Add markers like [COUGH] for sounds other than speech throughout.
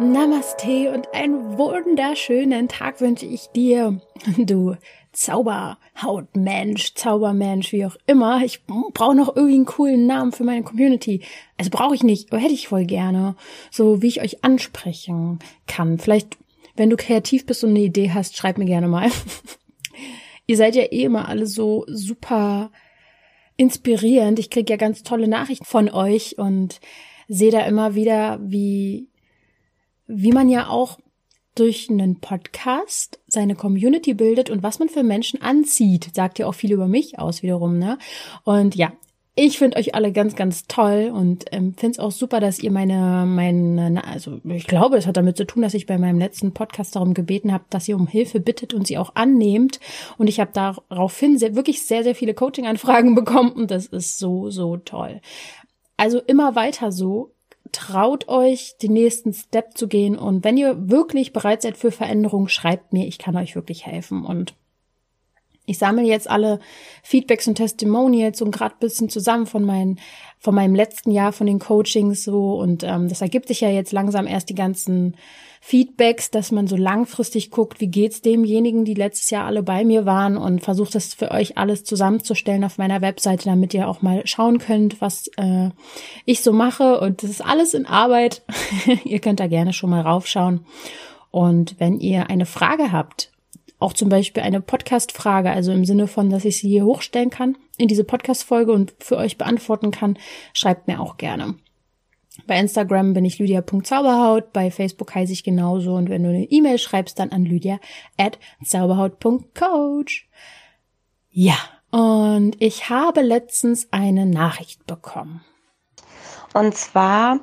Namaste und einen wunderschönen Tag wünsche ich dir, du Zauberhautmensch, Zaubermensch, wie auch immer. Ich brauche noch irgendwie einen coolen Namen für meine Community. Also brauche ich nicht, aber hätte ich voll gerne. So wie ich euch ansprechen kann. Vielleicht, wenn du kreativ bist und eine Idee hast, schreib mir gerne mal. [LAUGHS] Ihr seid ja eh immer alle so super inspirierend. Ich kriege ja ganz tolle Nachrichten von euch und sehe da immer wieder, wie, wie man ja auch durch einen Podcast seine Community bildet und was man für Menschen anzieht, sagt ja auch viel über mich aus wiederum, ne? Und ja, ich finde euch alle ganz, ganz toll und ähm, finde es auch super, dass ihr meine, meine, also ich glaube, es hat damit zu tun, dass ich bei meinem letzten Podcast darum gebeten habe, dass ihr um Hilfe bittet und sie auch annehmt. Und ich habe daraufhin sehr, wirklich sehr, sehr viele Coaching-Anfragen [LAUGHS] bekommen und das ist so, so toll. Also immer weiter so traut euch, den nächsten Step zu gehen. Und wenn ihr wirklich bereit seid für Veränderung, schreibt mir, ich kann euch wirklich helfen. Und ich sammle jetzt alle Feedbacks und Testimonials und gerade bisschen zusammen von meinen, von meinem letzten Jahr von den Coachings so und ähm, das ergibt sich ja jetzt langsam erst die ganzen Feedbacks, dass man so langfristig guckt, wie geht's demjenigen, die letztes Jahr alle bei mir waren und versucht das für euch alles zusammenzustellen auf meiner Webseite, damit ihr auch mal schauen könnt, was äh, ich so mache und das ist alles in Arbeit. [LAUGHS] ihr könnt da gerne schon mal raufschauen. Und wenn ihr eine Frage habt auch zum Beispiel eine Podcast-Frage, also im Sinne von, dass ich sie hier hochstellen kann in diese Podcast-Folge und für euch beantworten kann, schreibt mir auch gerne. Bei Instagram bin ich lydia.zauberhaut, bei Facebook heiße ich genauso und wenn du eine E-Mail schreibst, dann an lydia at zauberhaut.coach. Ja, und ich habe letztens eine Nachricht bekommen. Und zwar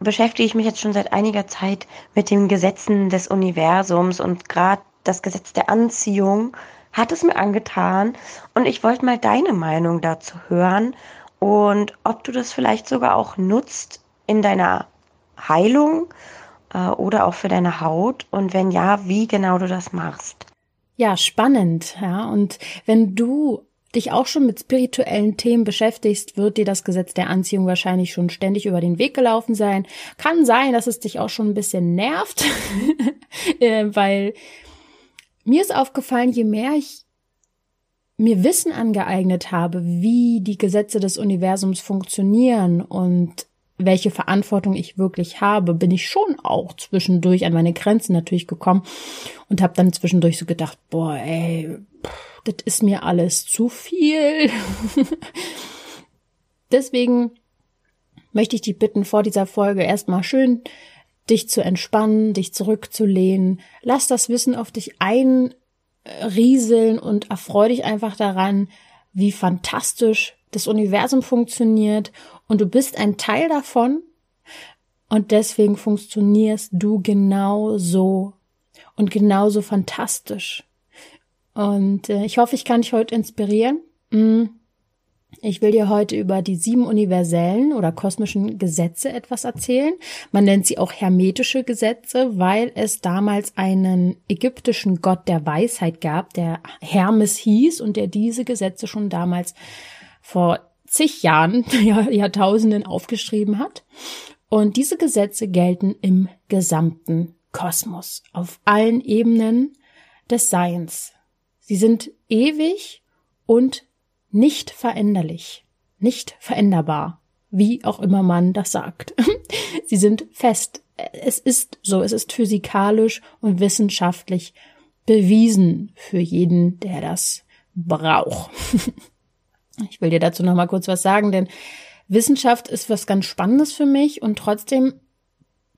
beschäftige ich mich jetzt schon seit einiger Zeit mit den Gesetzen des Universums und gerade das Gesetz der Anziehung hat es mir angetan und ich wollte mal deine Meinung dazu hören und ob du das vielleicht sogar auch nutzt in deiner Heilung äh, oder auch für deine Haut und wenn ja, wie genau du das machst. Ja, spannend, ja. Und wenn du dich auch schon mit spirituellen Themen beschäftigst, wird dir das Gesetz der Anziehung wahrscheinlich schon ständig über den Weg gelaufen sein. Kann sein, dass es dich auch schon ein bisschen nervt, [LAUGHS] äh, weil mir ist aufgefallen, je mehr ich mir Wissen angeeignet habe, wie die Gesetze des Universums funktionieren und welche Verantwortung ich wirklich habe, bin ich schon auch zwischendurch an meine Grenzen natürlich gekommen und habe dann zwischendurch so gedacht, boah, ey, das ist mir alles zu viel. [LAUGHS] Deswegen möchte ich dich bitten, vor dieser Folge erstmal schön dich zu entspannen, dich zurückzulehnen. Lass das Wissen auf dich einrieseln und erfreu dich einfach daran, wie fantastisch das Universum funktioniert und du bist ein Teil davon und deswegen funktionierst du genauso und genauso fantastisch. Und äh, ich hoffe, ich kann dich heute inspirieren. Mm ich will dir heute über die sieben universellen oder kosmischen Gesetze etwas erzählen. Man nennt sie auch hermetische Gesetze, weil es damals einen ägyptischen Gott der Weisheit gab, der Hermes hieß und der diese Gesetze schon damals vor zig Jahren, [LAUGHS] Jahrtausenden aufgeschrieben hat. Und diese Gesetze gelten im gesamten Kosmos, auf allen Ebenen des Seins. Sie sind ewig und nicht veränderlich, nicht veränderbar, wie auch immer man das sagt. [LAUGHS] Sie sind fest. Es ist so, es ist physikalisch und wissenschaftlich bewiesen für jeden, der das braucht. [LAUGHS] Ich will dir dazu noch mal kurz was sagen, denn Wissenschaft ist was ganz Spannendes für mich und trotzdem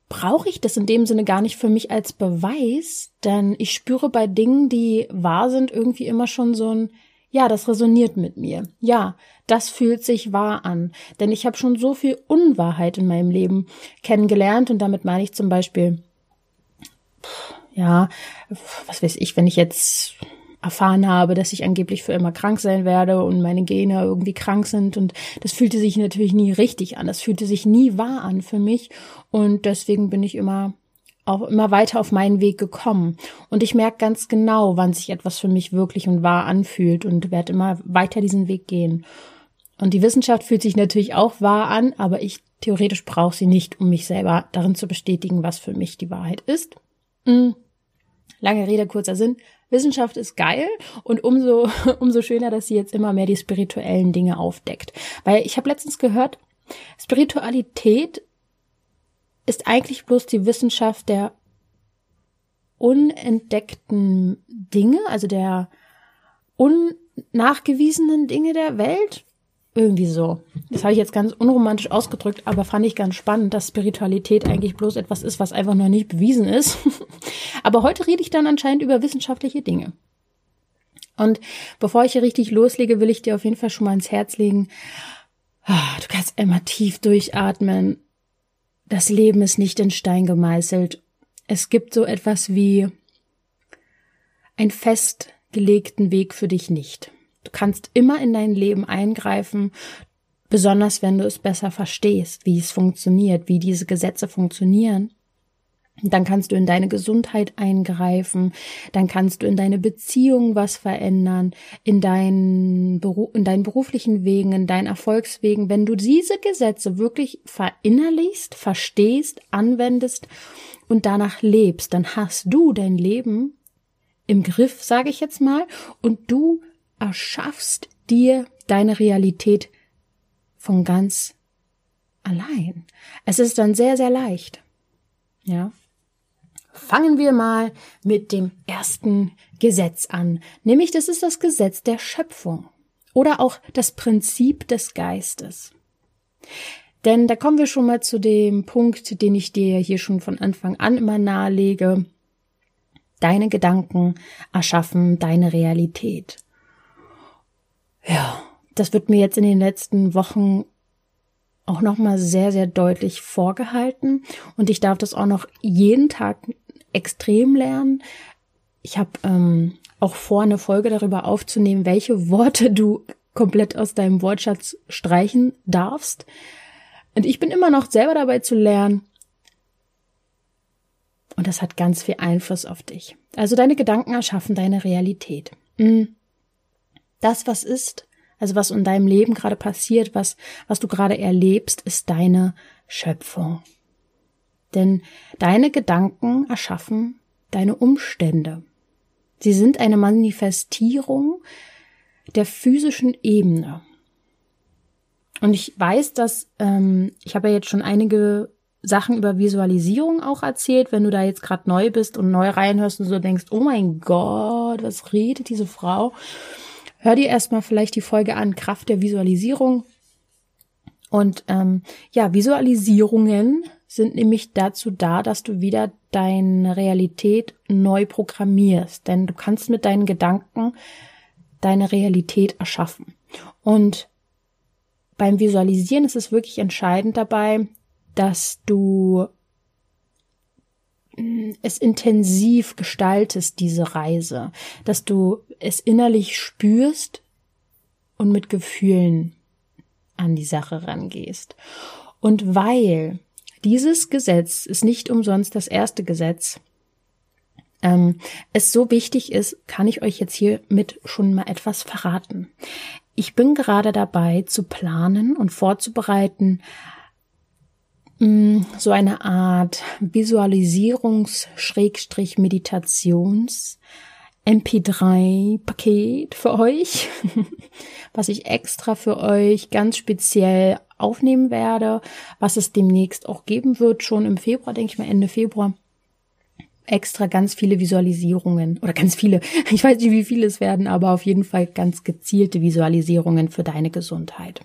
brauche ich das in dem Sinne gar nicht für mich als Beweis, denn ich spüre bei Dingen, die wahr sind, irgendwie immer schon so ein ja, das resoniert mit mir. Ja, das fühlt sich wahr an. Denn ich habe schon so viel Unwahrheit in meinem Leben kennengelernt und damit meine ich zum Beispiel, ja, was weiß ich, wenn ich jetzt erfahren habe, dass ich angeblich für immer krank sein werde und meine Gene irgendwie krank sind. Und das fühlte sich natürlich nie richtig an. Das fühlte sich nie wahr an für mich. Und deswegen bin ich immer auch immer weiter auf meinen Weg gekommen. Und ich merke ganz genau, wann sich etwas für mich wirklich und wahr anfühlt und werde immer weiter diesen Weg gehen. Und die Wissenschaft fühlt sich natürlich auch wahr an, aber ich theoretisch brauche sie nicht, um mich selber darin zu bestätigen, was für mich die Wahrheit ist. Mhm. Lange Rede, kurzer Sinn. Wissenschaft ist geil und umso, [LAUGHS] umso schöner, dass sie jetzt immer mehr die spirituellen Dinge aufdeckt. Weil ich habe letztens gehört, Spiritualität ist eigentlich bloß die Wissenschaft der unentdeckten Dinge, also der unnachgewiesenen Dinge der Welt. Irgendwie so. Das habe ich jetzt ganz unromantisch ausgedrückt, aber fand ich ganz spannend, dass Spiritualität eigentlich bloß etwas ist, was einfach noch nicht bewiesen ist. [LAUGHS] aber heute rede ich dann anscheinend über wissenschaftliche Dinge. Und bevor ich hier richtig loslege, will ich dir auf jeden Fall schon mal ins Herz legen, ah, du kannst einmal tief durchatmen. Das Leben ist nicht in Stein gemeißelt. Es gibt so etwas wie einen festgelegten Weg für dich nicht. Du kannst immer in dein Leben eingreifen, besonders wenn du es besser verstehst, wie es funktioniert, wie diese Gesetze funktionieren. Dann kannst du in deine Gesundheit eingreifen, dann kannst du in deine Beziehung was verändern, in deinen, Beruf, in deinen beruflichen Wegen, in deinen Erfolgswegen. Wenn du diese Gesetze wirklich verinnerlichst, verstehst, anwendest und danach lebst, dann hast du dein Leben im Griff, sage ich jetzt mal, und du erschaffst dir deine Realität von ganz allein. Es ist dann sehr, sehr leicht. Ja. Fangen wir mal mit dem ersten Gesetz an, nämlich das ist das Gesetz der Schöpfung oder auch das Prinzip des Geistes. Denn da kommen wir schon mal zu dem Punkt, den ich dir hier schon von Anfang an immer nahelege. Deine Gedanken erschaffen deine Realität. Ja, das wird mir jetzt in den letzten Wochen auch noch mal sehr sehr deutlich vorgehalten und ich darf das auch noch jeden Tag extrem lernen. Ich habe ähm, auch vor, eine Folge darüber aufzunehmen, welche Worte du komplett aus deinem Wortschatz streichen darfst. Und ich bin immer noch selber dabei zu lernen. Und das hat ganz viel Einfluss auf dich. Also deine Gedanken erschaffen deine Realität. Mhm das, was ist, also was in deinem Leben gerade passiert, was, was du gerade erlebst, ist deine Schöpfung. Denn deine Gedanken erschaffen deine Umstände. Sie sind eine Manifestierung der physischen Ebene. Und ich weiß, dass ähm, ich habe ja jetzt schon einige Sachen über Visualisierung auch erzählt. Wenn du da jetzt gerade neu bist und neu reinhörst und so denkst, oh mein Gott, was redet diese Frau? Hör dir erstmal vielleicht die Folge an, Kraft der Visualisierung. Und ähm, ja, Visualisierungen sind nämlich dazu da, dass du wieder deine Realität neu programmierst. Denn du kannst mit deinen Gedanken deine Realität erschaffen. Und beim Visualisieren ist es wirklich entscheidend dabei, dass du es intensiv gestaltest, diese Reise, dass du es innerlich spürst und mit Gefühlen an die Sache rangehst. Und weil dieses Gesetz ist nicht umsonst das erste Gesetz, ähm, es so wichtig ist, kann ich euch jetzt hiermit schon mal etwas verraten. Ich bin gerade dabei zu planen und vorzubereiten, Mm, so eine Art Visualisierungs-Meditations MP3-Paket für euch, [LAUGHS] was ich extra für euch ganz speziell aufnehmen werde, was es demnächst auch geben wird, schon im Februar, denke ich mal, Ende Februar. Extra ganz viele Visualisierungen oder ganz viele, [LAUGHS] ich weiß nicht, wie viele es werden, aber auf jeden Fall ganz gezielte Visualisierungen für deine Gesundheit.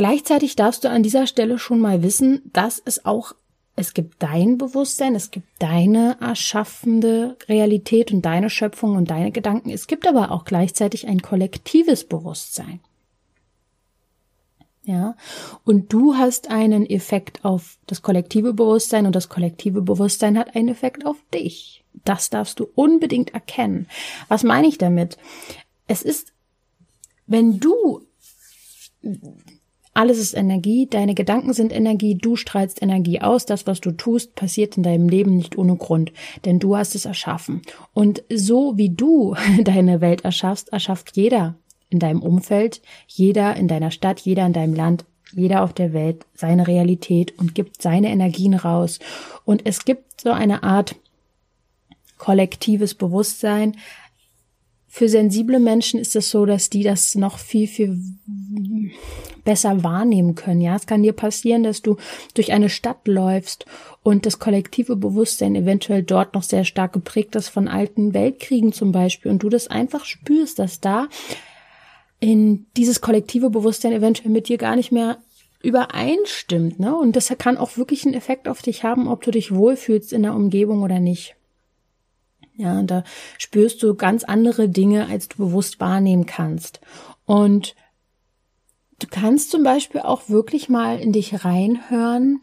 Gleichzeitig darfst du an dieser Stelle schon mal wissen, dass es auch es gibt dein Bewusstsein, es gibt deine erschaffende Realität und deine Schöpfung und deine Gedanken. Es gibt aber auch gleichzeitig ein kollektives Bewusstsein. Ja, und du hast einen Effekt auf das kollektive Bewusstsein und das kollektive Bewusstsein hat einen Effekt auf dich. Das darfst du unbedingt erkennen. Was meine ich damit? Es ist, wenn du alles ist Energie, deine Gedanken sind Energie, du strahlst Energie aus, das, was du tust, passiert in deinem Leben nicht ohne Grund, denn du hast es erschaffen. Und so wie du [LAUGHS] deine Welt erschaffst, erschafft jeder in deinem Umfeld, jeder in deiner Stadt, jeder in deinem Land, jeder auf der Welt seine Realität und gibt seine Energien raus. Und es gibt so eine Art kollektives Bewusstsein, für sensible Menschen ist es so, dass die das noch viel, viel besser wahrnehmen können. Ja, es kann dir passieren, dass du durch eine Stadt läufst und das kollektive Bewusstsein eventuell dort noch sehr stark geprägt ist von alten Weltkriegen zum Beispiel und du das einfach spürst, dass da in dieses kollektive Bewusstsein eventuell mit dir gar nicht mehr übereinstimmt, ne? Und das kann auch wirklich einen Effekt auf dich haben, ob du dich wohlfühlst in der Umgebung oder nicht. Ja, da spürst du ganz andere Dinge, als du bewusst wahrnehmen kannst. Und du kannst zum Beispiel auch wirklich mal in dich reinhören.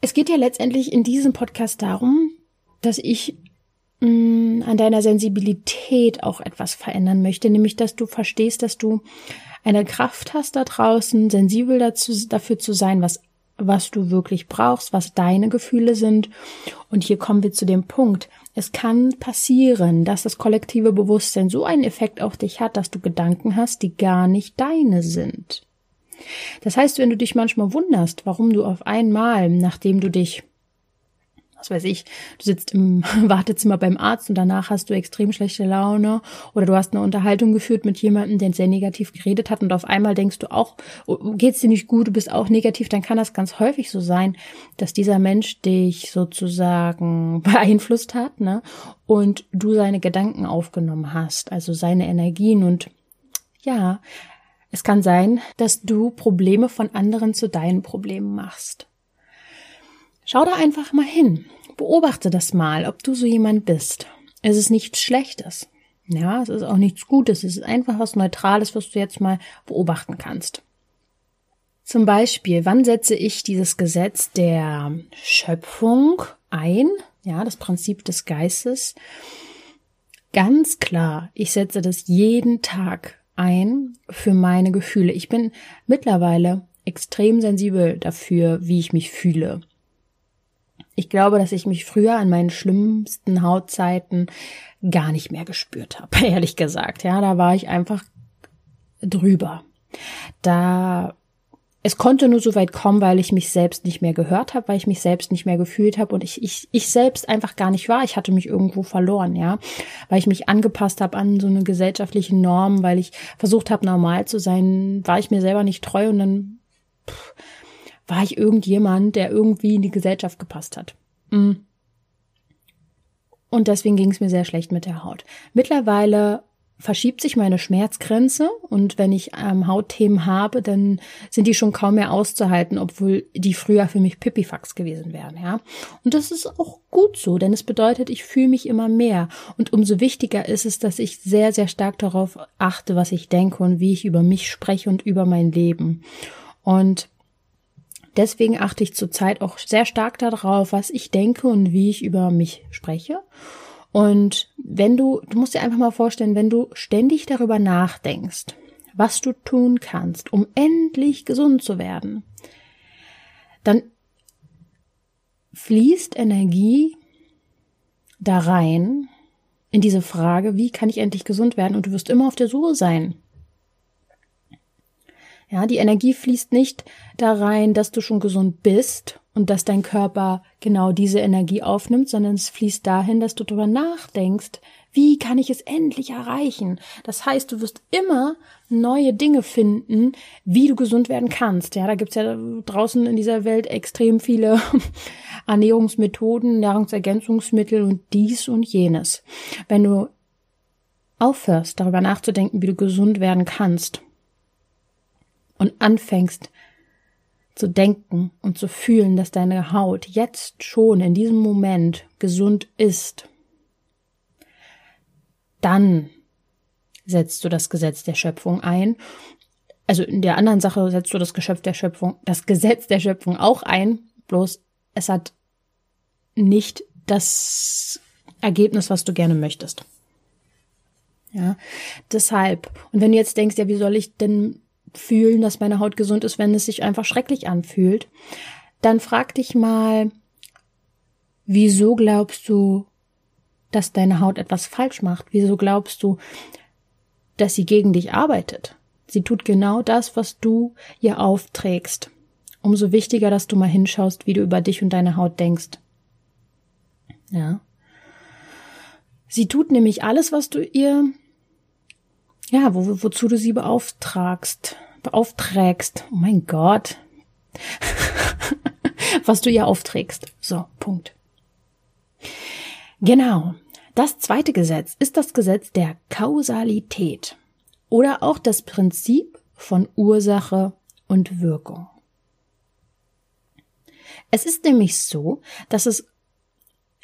Es geht ja letztendlich in diesem Podcast darum, dass ich mh, mm, an deiner Sensibilität auch etwas verändern möchte, nämlich dass du verstehst, dass du eine Kraft hast da draußen, sensibel dazu, dafür zu sein, was was du wirklich brauchst, was deine Gefühle sind. Und hier kommen wir zu dem Punkt. Es kann passieren, dass das kollektive Bewusstsein so einen Effekt auf dich hat, dass du Gedanken hast, die gar nicht deine sind. Das heißt, wenn du dich manchmal wunderst, warum du auf einmal, nachdem du dich was weiß ich, du sitzt im [LAUGHS] Wartezimmer beim Arzt und danach hast du extrem schlechte Laune oder du hast eine Unterhaltung geführt mit jemandem, der sehr negativ geredet hat und auf einmal denkst du auch, oh, geht's dir nicht gut, du bist auch negativ, dann kann das ganz häufig so sein, dass dieser Mensch dich sozusagen [LAUGHS] beeinflusst hat, ne? Und du seine Gedanken aufgenommen hast, also seine Energien und ja, es kann sein, dass du Probleme von anderen zu deinen Problemen machst. Schau da einfach mal hin. Beobachte das mal, ob du so jemand bist. Es ist nichts Schlechtes. Ja, es ist auch nichts Gutes. Es ist einfach was Neutrales, was du jetzt mal beobachten kannst. Zum Beispiel, wann setze ich dieses Gesetz der Schöpfung ein? Ja, das Prinzip des Geistes. Ganz klar, ich setze das jeden Tag ein für meine Gefühle. Ich bin mittlerweile extrem sensibel dafür, wie ich mich fühle. Ich glaube, dass ich mich früher an meinen schlimmsten Hautzeiten gar nicht mehr gespürt habe, [LAUGHS] ehrlich gesagt. Ja, da war ich einfach drüber. Da es konnte nur so weit kommen, weil ich mich selbst nicht mehr gehört habe, weil ich mich selbst nicht mehr gefühlt habe und ich, ich, ich selbst einfach gar nicht war. Ich hatte mich irgendwo verloren, ja, weil ich mich angepasst habe an so eine gesellschaftliche Norm, weil ich versucht habe, normal zu sein, war ich mir selber nicht treu und dann pff, war ich irgendjemand, der irgendwie in die Gesellschaft gepasst hat. Mm. Und deswegen ging es mir sehr schlecht mit der Haut. Mittlerweile verschiebt sich meine Schmerzgrenze und wenn ich ähm, Hautthemen habe, dann sind die schon kaum mehr auszuhalten, obwohl die früher für mich Pipifax gewesen wären, ja. Und das ist auch gut so, denn es bedeutet, ich fühle mich immer mehr und umso wichtiger ist es, dass ich sehr, sehr stark darauf achte, was ich denke und wie ich über mich spreche und über mein Leben. Und Deswegen achte ich zurzeit auch sehr stark darauf, was ich denke und wie ich über mich spreche. Und wenn du, du musst dir einfach mal vorstellen, wenn du ständig darüber nachdenkst, was du tun kannst, um endlich gesund zu werden, dann fließt Energie da rein in diese Frage, wie kann ich endlich gesund werden? Und du wirst immer auf der Suche sein ja, die Energie fließt nicht da rein, dass du schon gesund bist und dass dein Körper genau diese Energie aufnimmt, sondern es fließt dahin, dass du darüber nachdenkst, wie kann ich es endlich erreichen? Das heißt, du wirst immer neue Dinge finden, wie du gesund werden kannst. Ja, da gibt's ja draußen in dieser Welt extrem viele [LAUGHS] Ernährungsmethoden, Nahrungsergänzungsmittel und dies und jenes. Wenn du aufhörst, darüber nachzudenken, wie du gesund werden kannst, und anfängst zu denken und zu fühlen, dass deine Haut jetzt schon in diesem Moment gesund ist, dann setzt du das Gesetz der Schöpfung ein. Also in der anderen Sache setzt du das Geschöpf der Schöpfung, das Gesetz der Schöpfung auch ein, bloß es hat nicht das Ergebnis, was du gerne möchtest. Ja, deshalb. Und wenn du jetzt denkst, ja, wie soll ich denn fühlen, dass meine Haut gesund ist, wenn es sich einfach schrecklich anfühlt, dann frag dich mal, wieso glaubst du, dass deine Haut etwas falsch macht? Wieso glaubst du, dass sie gegen dich arbeitet? Sie tut genau das, was du ihr aufträgst. Umso wichtiger, dass du mal hinschaust, wie du über dich und deine Haut denkst. Ja. Sie tut nämlich alles, was du ihr, ja, wo, wozu du sie beauftragst, beauftragst. Oh mein Gott. [LAUGHS] was du ihr aufträgst. So, Punkt. Genau. Das zweite Gesetz ist das Gesetz der Kausalität oder auch das Prinzip von Ursache und Wirkung. Es ist nämlich so, dass es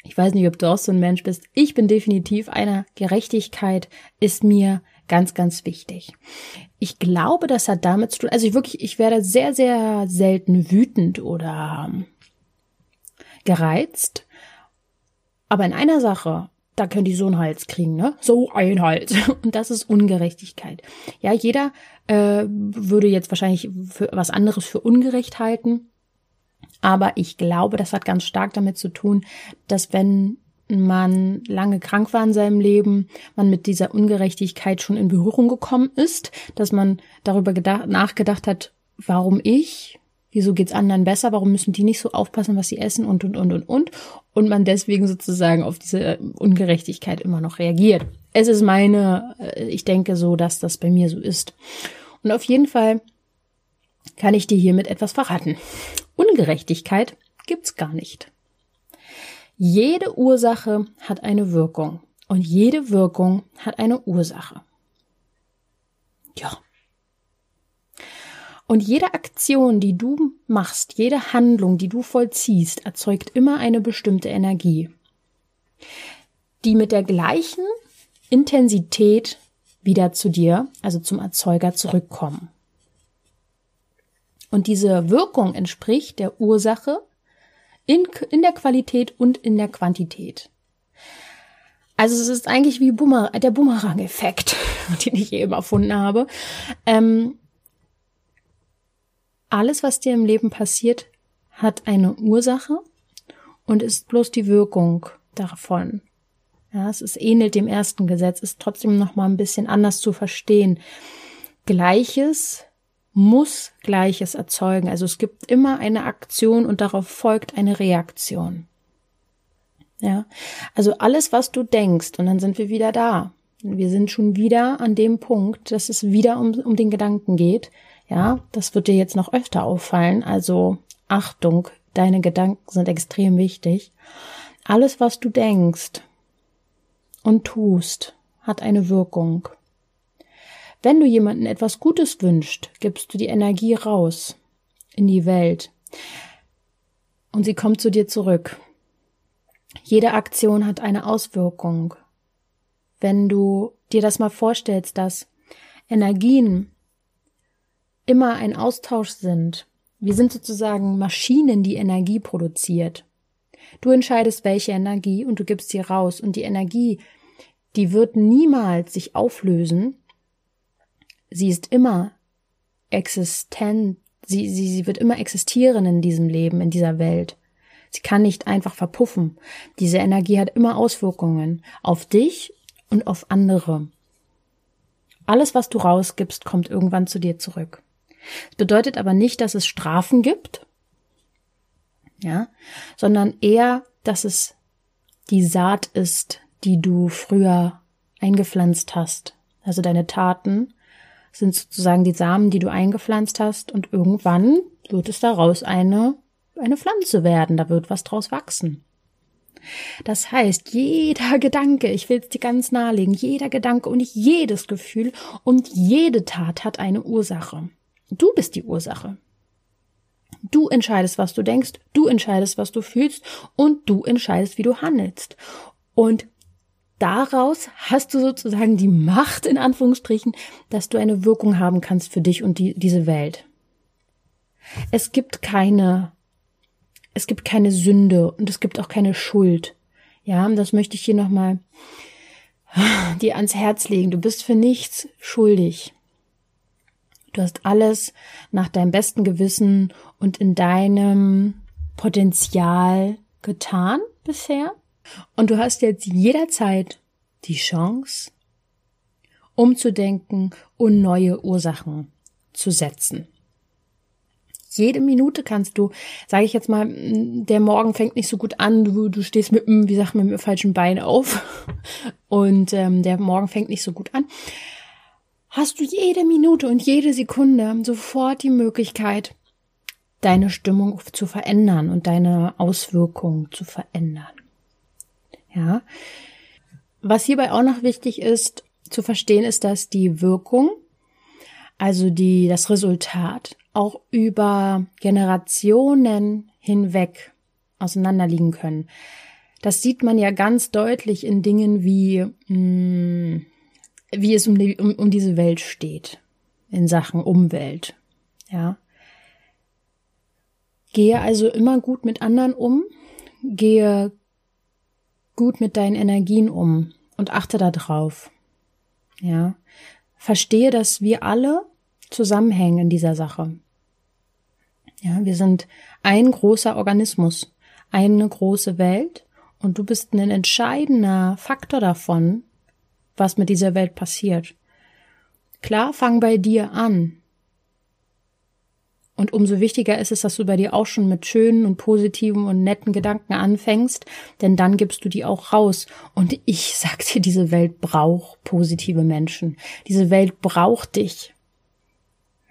ich weiß nicht, ob du auch so ein Mensch bist. Ich bin definitiv einer. Gerechtigkeit ist mir ganz, ganz wichtig. Ich glaube, das hat damit zu tun, also ich wirklich, ich werde sehr, sehr selten wütend oder gereizt. Aber in einer Sache, da können die so einen Hals kriegen, ne? So ein Hals. [LAUGHS] Und das ist Ungerechtigkeit. Ja, jeder äh, würde jetzt wahrscheinlich für was anderes für ungerecht halten. Aber ich glaube, das hat ganz stark damit zu tun, dass wenn man lange krank war in seinem Leben, man mit dieser Ungerechtigkeit schon in Berührung gekommen ist, dass man darüber gedacht, nachgedacht hat, warum ich, wieso geht's anderen besser, warum müssen die nicht so aufpassen, was sie essen und und und und und und man deswegen sozusagen auf diese Ungerechtigkeit immer noch reagiert. Es ist meine, äh, ich denke so, dass das bei mir so ist. Und auf jeden Fall kann ich dir hiermit etwas verraten. Ungerechtigkeit gibt's gar nicht. Jede Ursache hat eine Wirkung und jede Wirkung hat eine Ursache. Ja. Und jede Aktion, die du machst, jede Handlung, die du vollziehst, erzeugt immer eine bestimmte Energie, die mit der gleichen Intensität wieder zu dir, also zum Erzeuger, zurückkommen. Und diese Wirkung entspricht der Ursache in, in der Qualität und in der Quantität. Also es ist eigentlich wie Boomer, der Boomerang-Effekt, [LAUGHS] den ich eben erfunden habe. Ähm, alles, was dir im Leben passiert, hat eine Ursache und ist bloß die Wirkung davon. Ja, es ist ähnelt dem ersten Gesetz, ist trotzdem noch mal ein bisschen anders zu verstehen. Gleiches muss Gleiches erzeugen. Also es gibt immer eine Aktion und darauf folgt eine Reaktion. Ja, also alles, was du denkst, und dann sind wir wieder da. Wir sind schon wieder an dem Punkt, dass es wieder um, um den Gedanken geht. Ja, das wird dir jetzt noch öfter auffallen. Also Achtung, deine Gedanken sind extrem wichtig. Alles, was du denkst und tust, hat eine Wirkung. Wenn du jemandem etwas Gutes wünschst, gibst du die Energie raus in die Welt und sie kommt zu dir zurück. Jede Aktion hat eine Auswirkung. Wenn du dir das mal vorstellst, dass Energien immer ein Austausch sind, wir sind sozusagen Maschinen, die Energie produziert. Du entscheidest, welche Energie und du gibst sie raus und die Energie, die wird niemals sich auflösen, sie ist immer existent, sie, sie, sie wird immer existieren in diesem Leben, in dieser Welt. Sie kann nicht einfach verpuffen. Diese Energie hat immer Auswirkungen auf dich und auf andere. Alles, was du rausgibst, kommt irgendwann zu dir zurück. Es bedeutet aber nicht, dass es Strafen gibt, ja, sondern eher, dass es die Saat ist, die du früher eingepflanzt hast. Also deine Taten sind sozusagen die Samen, die du eingepflanzt hast und irgendwann wird es daraus eine, eine Pflanze werden, da wird was draus wachsen. Das heißt, jeder Gedanke, ich will es dir ganz nahelegen, jeder Gedanke und jedes Gefühl und jede Tat hat eine Ursache. Du bist die Ursache. Du entscheidest, was du denkst, du entscheidest, was du fühlst und du entscheidest, wie du handelst. Und daraus hast du sozusagen die Macht, in Anführungsstrichen, dass du eine Wirkung haben kannst für dich und die, diese Welt. Es gibt keine, es gibt keine Sünde und es gibt auch keine Schuld. Ja, das möchte ich hier nochmal dir ans Herz legen. Du bist für nichts schuldig. Du hast alles nach deinem besten Gewissen und in deinem Potenzial getan bisher. Und du hast jetzt jederzeit die Chance, umzudenken und neue Ursachen zu setzen. Jede Minute kannst du, sage ich jetzt mal, der Morgen fängt nicht so gut an, du, du stehst mit dem, wie sagt man, mit dem falschen Bein auf [LAUGHS] und ähm, der Morgen fängt nicht so gut an. Hast du jede Minute und jede Sekunde sofort die Möglichkeit, deine Stimmung zu verändern und deine Auswirkungen zu verändern. Ja. Was hierbei auch noch wichtig ist zu verstehen, ist, dass die Wirkung, also die, das Resultat auch über Generationen hinweg auseinanderliegen können. Das sieht man ja ganz deutlich in Dingen wie, mh, hm, wie es um, die, um, um diese Welt steht, in Sachen Umwelt. Ja. Gehe also immer gut mit anderen um, gehe gut mit deinen Energien um und achte darauf. Ja. Verstehe, dass wir alle zusammenhängen in dieser Sache. Ja, wir sind ein großer Organismus, eine große Welt und du bist ein entscheidender Faktor davon, was mit dieser Welt passiert. Klar, fang bei dir an. Und umso wichtiger ist es, dass du bei dir auch schon mit schönen und positiven und netten Gedanken anfängst, denn dann gibst du die auch raus. Und ich [LAUGHS] sag dir, diese Welt braucht positive Menschen. Diese Welt braucht dich.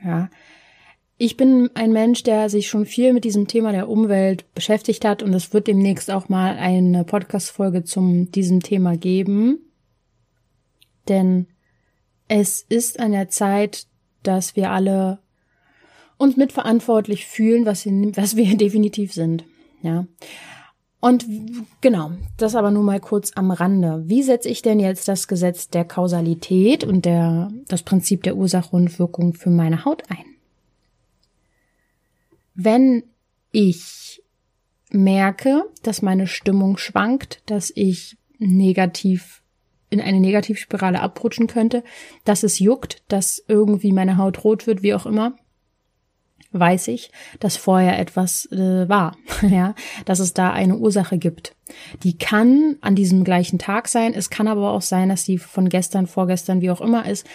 Ja. Ich bin ein Mensch, der sich schon viel mit diesem Thema der Umwelt beschäftigt hat und es wird demnächst auch mal eine Podcast-Folge zum diesem Thema geben. Denn es ist an der Zeit, dass wir alle uns mitverantwortlich fühlen, was wir, was wir [LAUGHS] definitiv sind. Ja. Und genau, das aber nur mal kurz am Rande. Wie setze ich denn jetzt das Gesetz der Kausalität und der, das Prinzip der Ursache und Wirkung für meine Haut ein? Wenn ich merke, dass meine Stimmung schwankt, dass ich negativ in eine Negativspirale abrutschen könnte, dass es juckt, dass irgendwie meine Haut rot wird, wie auch immer, weiß ich, dass vorher etwas äh, war, [LAUGHS] ja, dass es da eine Ursache gibt. Die kann an diesem gleichen Tag sein, es kann aber auch sein, dass die von gestern, vorgestern, wie auch immer ist.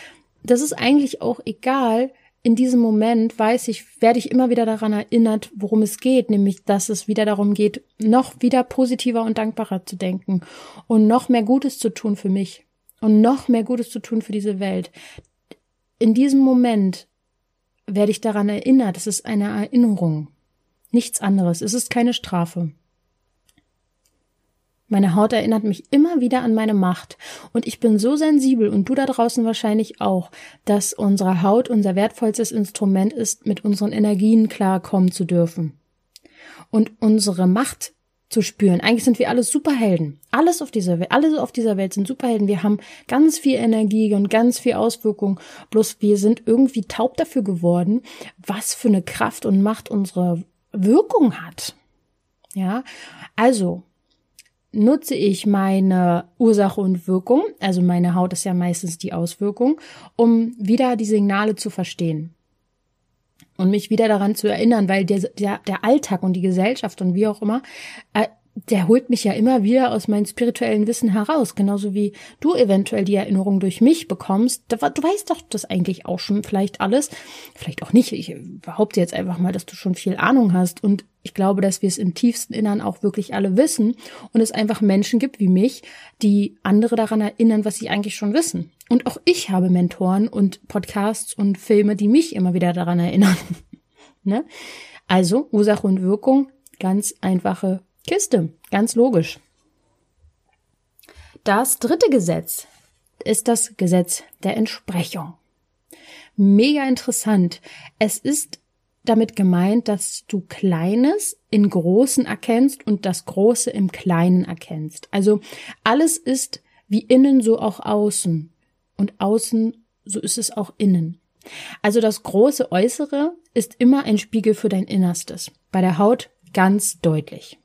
Das ist eigentlich auch egal. In diesem Moment weiß ich, werde ich immer wieder daran erinnert, worum es geht, nämlich, dass es wieder darum geht, noch wieder positiver und dankbarer zu denken und noch mehr Gutes zu tun für mich und noch mehr Gutes zu tun für diese Welt. In diesem Moment werde ich daran erinnert. Es ist eine Erinnerung. Nichts anderes. Es ist keine Strafe. Meine Haut erinnert mich immer wieder an meine Macht. Und ich bin so sensibel und du da draußen wahrscheinlich auch, dass unsere Haut unser wertvollstes Instrument ist, mit unseren Energien klarkommen zu dürfen. Und unsere Macht zu spüren. Eigentlich sind wir alle Superhelden. Alles auf dieser Welt, alle auf dieser Welt sind Superhelden. Wir haben ganz viel Energie und ganz viel Auswirkung. Bloß wir sind irgendwie taub dafür geworden, was für eine Kraft und Macht unsere Wirkung hat. Ja, also nutze ich meine Ursache und Wirkung, also meine Haut ist ja meistens die Auswirkung, um wieder die Signale zu verstehen und mich wieder daran zu erinnern, weil der, der, der Alltag und die Gesellschaft und wie auch immer, äh, der holt mich ja immer wieder aus meinem spirituellen Wissen heraus, genauso wie du eventuell die Erinnerung durch mich bekommst. Du, weißt doch das eigentlich auch schon vielleicht alles, vielleicht auch nicht. Ich behaupte jetzt einfach mal, dass du schon viel Ahnung hast und ich glaube, dass wir es im tiefsten Innern auch wirklich alle wissen und es einfach Menschen gibt wie mich, die andere daran erinnern, was sie eigentlich schon wissen. Und auch ich habe Mentoren und Podcasts und Filme, die mich immer wieder daran erinnern. [LAUGHS] ne? Also Ursache und Wirkung, ganz einfache Kiste, ganz logisch. Das dritte Gesetz ist das Gesetz der Entsprechung. Mega interessant. Es ist damit gemeint, dass du Kleines in Großen erkennst und das Große im Kleinen erkennst. Also alles ist wie innen so auch außen und außen, so ist es auch innen. Also das große Äußere ist immer ein Spiegel für dein Innerstes. Bei der Haut ganz deutlich.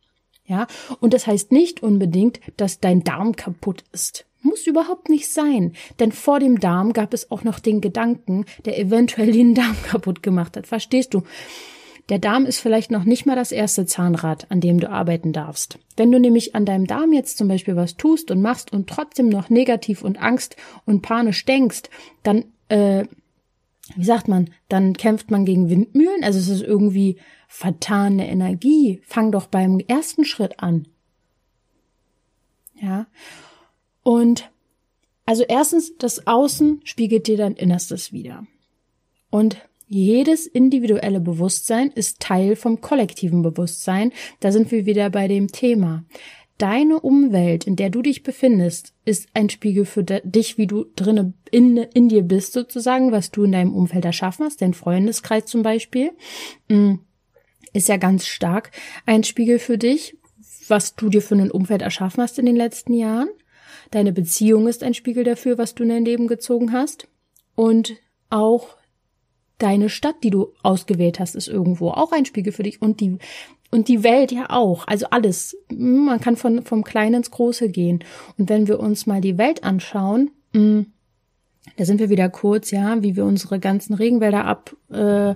Ja, und das heißt nicht unbedingt, dass dein Darm kaputt ist. Muss überhaupt nicht sein, denn vor dem Darm gab es auch noch den Gedanken, der eventuell den Darm [LAUGHS] kaputt gemacht hat. Verstehst du? Der Darm ist vielleicht noch nicht mal das erste Zahnrad, an dem du arbeiten darfst. Wenn du nämlich an deinem Darm jetzt zum Beispiel was tust und machst und trotzdem noch negativ und Angst und panisch denkst, dann, äh, wie sagt man, dann kämpft man gegen Windmühlen. Also es ist irgendwie vertane Energie. Fang doch beim ersten Schritt an. Ja. Und also erstens, das Außen spiegelt dir dein Innerstes wieder. Und jedes individuelle Bewusstsein ist Teil vom kollektiven Bewusstsein. Da sind wir wieder bei dem Thema. Deine Umwelt, in der du dich befindest, ist ein Spiegel für dich, wie du drinne in, in dir bist sozusagen, was du in deinem Umfeld erschaffen hast, dein Freundeskreis zum Beispiel, mm, ist ja ganz stark ein Spiegel für dich, was du dir für ein Umfeld erschaffen hast in den letzten Jahren. Deine Beziehung ist ein Spiegel dafür, was du in dein Leben gezogen hast. Und auch deine Stadt, die du ausgewählt hast, ist irgendwo auch ein Spiegel für dich und die und die Welt ja auch. Also alles. Man kann von vom Kleinen ins Große gehen. Und wenn wir uns mal die Welt anschauen, mm, da sind wir wieder kurz, ja, wie wir unsere ganzen Regenwälder ab äh,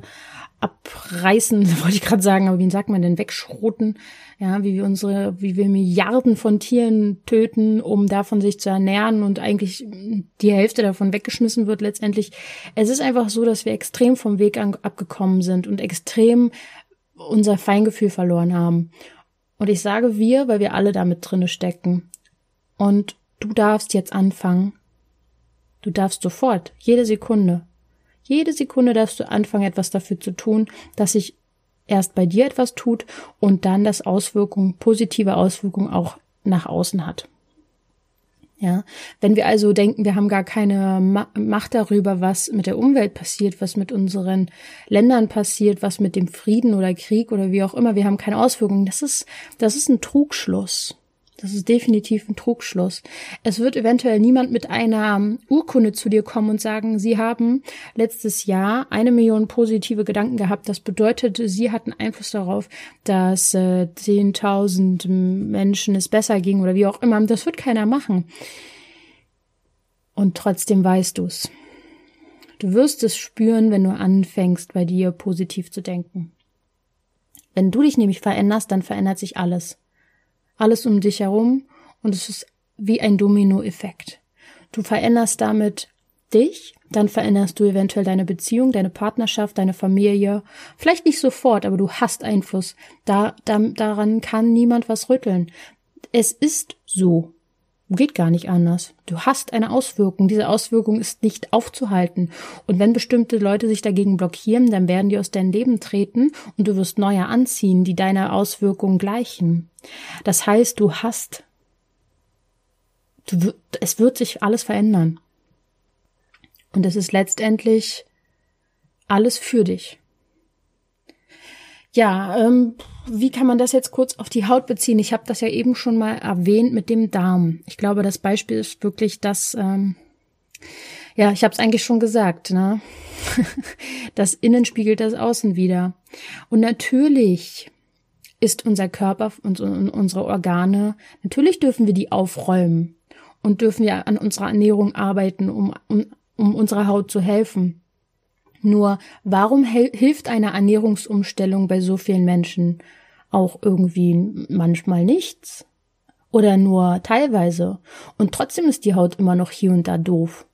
abreißen, [LAUGHS] wollte ich gerade sagen, aber wie sagt man denn, wegschroten, ja, wie wir unsere, wie wir Milliarden von Tieren töten, um davon sich zu ernähren und eigentlich die Hälfte davon weggeschmissen wird letztendlich. Es ist einfach so, dass wir extrem vom Weg an, abgekommen sind und extrem unser Feingefühl verloren haben. Und ich sage wir, weil wir alle damit drinne stecken. Und du darfst jetzt anfangen. Du darfst sofort, jede Sekunde, jede Sekunde darfst du anfangen, etwas dafür zu tun, dass sich erst bei dir etwas tut und dann das Auswirkungen, positive Auswirkungen auch nach außen hat. Ja, wenn wir also denken, wir haben gar keine Macht darüber, was mit der Umwelt passiert, was mit unseren Ländern passiert, was mit dem Frieden oder Krieg oder wie auch immer, wir haben keine Auswirkungen, das ist, das ist ein Trugschluss. Das ist definitiv ein Trugschluss. Es wird eventuell niemand mit einer Urkunde zu dir kommen und sagen, sie haben letztes Jahr eine Million positive Gedanken gehabt. Das bedeutet, sie hatten Einfluss darauf, dass äh, 10.000 Menschen es besser ging oder wie auch immer. Das wird keiner machen. Und trotzdem weißt du es. Du wirst es spüren, wenn du anfängst, bei dir positiv zu denken. Wenn du dich nämlich veränderst, dann verändert sich alles alles um dich herum und es ist wie ein Dominoeffekt. Du veränderst damit dich, dann veränderst du eventuell deine Beziehung, deine Partnerschaft, deine Familie. Vielleicht nicht sofort, aber du hast Einfluss. Da, da, daran kann niemand was rütteln. Es ist so. Geht gar nicht anders. Du hast eine Auswirkung. Diese Auswirkung ist nicht aufzuhalten. Und wenn bestimmte Leute sich dagegen blockieren, dann werden die aus deinem Leben treten und du wirst neue anziehen, die deiner Auswirkung gleichen. Das heißt, du hast, du, es wird sich alles verändern. Und es ist letztendlich alles für dich. Ja, ähm, wie kann man das jetzt kurz auf die Haut beziehen? Ich habe das ja eben schon mal erwähnt mit dem Darm. Ich glaube, das Beispiel ist wirklich das, ähm, ja, ich habe es eigentlich schon gesagt, ne? [LAUGHS] das Innen spiegelt das Außen wieder. Und natürlich ist unser Körper und unsere Organe, natürlich dürfen wir die aufräumen und dürfen wir an unserer Ernährung arbeiten, um, um, um unserer Haut zu helfen. Nur warum hilft eine Ernährungsumstellung bei so vielen Menschen auch irgendwie manchmal nichts? Oder nur teilweise? Und trotzdem ist die Haut immer noch hier und da doof.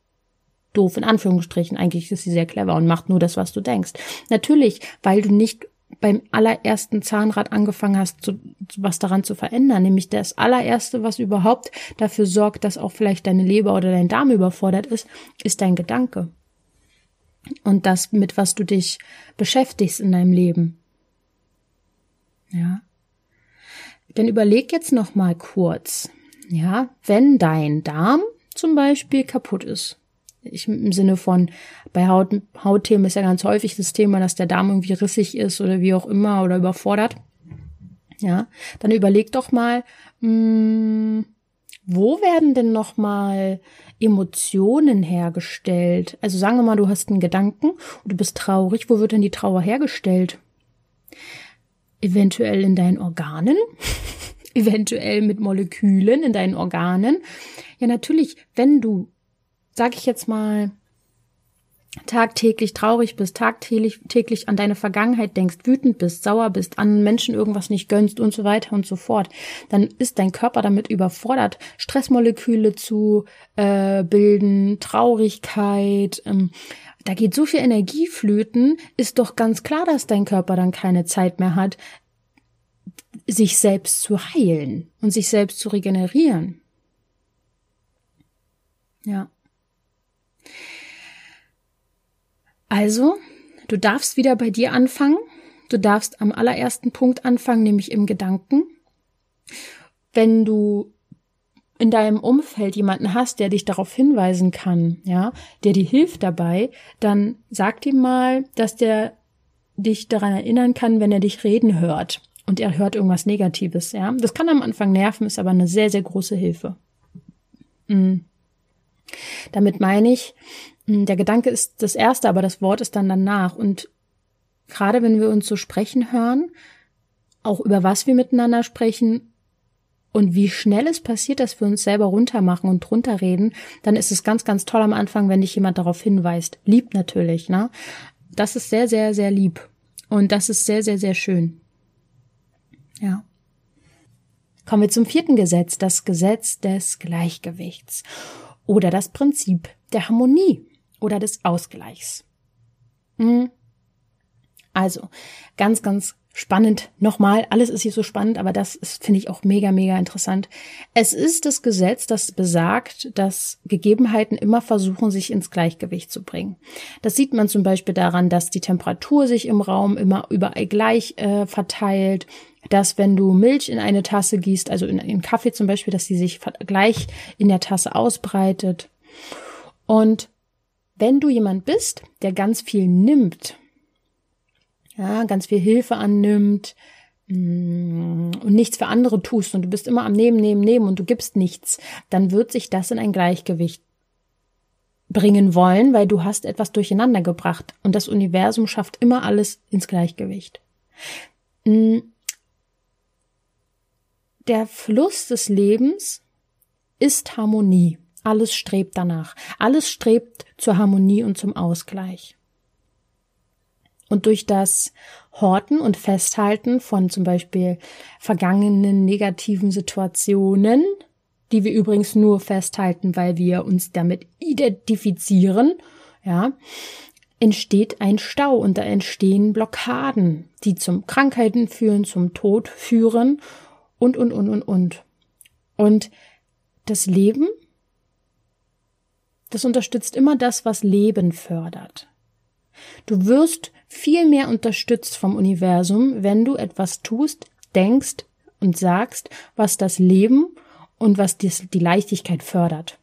Doof in Anführungsstrichen. Eigentlich ist sie sehr clever und macht nur das, was du denkst. Natürlich, weil du nicht beim allerersten Zahnrad angefangen hast, zu, was daran zu verändern, nämlich das allererste, was überhaupt dafür sorgt, dass auch vielleicht deine Leber oder dein Darm überfordert ist, ist dein Gedanke und das, mit was du dich beschäftigst in deinem Leben. Ja. Denn überleg jetzt noch mal kurz, ja, wenn dein Darm zum Beispiel kaputt ist. Ich, Im Sinne von, bei Haut, Hautthemen ist ja ganz häufig das Thema, dass der Darm irgendwie rissig ist oder wie auch immer oder überfordert. Ja, dann überleg doch mal, mh, hm, wo werden denn noch mal Emotionen hergestellt? Also sagen wir mal, du hast einen Gedanken und du bist traurig. Wo wird denn die Trauer hergestellt? Eventuell in deinen Organen, [LAUGHS] eventuell mit Molekülen in deinen Organen. Ja, natürlich, wenn du, sag ich jetzt mal, tagtäglich traurig bist, tagtäglich täglich an deine Vergangenheit denkst, wütend bist, sauer bist, an Menschen irgendwas nicht gönnst und so weiter und so fort, dann ist dein Körper damit überfordert, Stressmoleküle zu äh, bilden, Traurigkeit, ähm, da geht so viel Energie flöten, ist doch ganz klar, dass dein Körper dann keine Zeit mehr hat, sich selbst zu heilen und sich selbst zu regenerieren. Ja. Also, du darfst wieder bei dir anfangen. Du darfst am allerersten Punkt anfangen, nämlich im Gedanken. Wenn du in deinem Umfeld jemanden hast, der dich darauf hinweisen kann, ja, der dir hilft dabei, dann sag ihm mal, dass der dich daran erinnern kann, wenn er dich reden hört und er hört irgendwas Negatives, ja. Das kann am Anfang nerven, ist aber eine sehr, sehr große Hilfe. Mhm. Damit meine ich, der Gedanke ist das erste, aber das Wort ist dann danach. Und gerade wenn wir uns so sprechen hören, auch über was wir miteinander sprechen und wie schnell es passiert, dass wir uns selber runtermachen und runterreden, dann ist es ganz, ganz toll am Anfang, wenn dich jemand darauf hinweist. Lieb natürlich, ne? Das ist sehr, sehr, sehr lieb. Und das ist sehr, sehr, sehr schön. Ja. Kommen wir zum vierten Gesetz, das Gesetz des Gleichgewichts oder das Prinzip der Harmonie oder des Ausgleichs. Hm. Also, ganz, ganz spannend. Nochmal, alles ist hier so spannend, aber das finde ich, auch mega, mega interessant. Es ist das Gesetz, das besagt, dass Gegebenheiten immer versuchen, sich ins Gleichgewicht zu bringen. Das sieht man zum Beispiel daran, dass die Temperatur sich im Raum immer überall gleich äh, verteilt, dass wenn du Milch in eine Tasse gießt, also in, in Kaffee zum Beispiel, dass sie sich gleich in der Tasse ausbreitet. Und wenn du jemand bist, der ganz viel nimmt, ja, ganz viel Hilfe annimmt mm, und nichts für andere tust und du bist immer am Nehmen, Nehmen, Nehmen und du gibst nichts, dann wird sich das in ein Gleichgewicht bringen wollen, weil du hast etwas durcheinander gebracht und das Universum schafft immer alles ins Gleichgewicht. Mm, der Fluss des Lebens ist Harmonie. Alles strebt danach. Alles strebt zur Harmonie und zum Ausgleich. Und durch das Horten und Festhalten von zum Beispiel vergangenen negativen Situationen, die wir übrigens nur festhalten, weil wir uns damit identifizieren, ja, entsteht ein Stau und da entstehen Blockaden, die zum Krankheiten führen, zum Tod führen und, und, und, und, und. Und das Leben das unterstützt immer das, was Leben fördert. Du wirst viel mehr unterstützt vom Universum, wenn du etwas tust, denkst und sagst, was das Leben und was die Leichtigkeit fördert.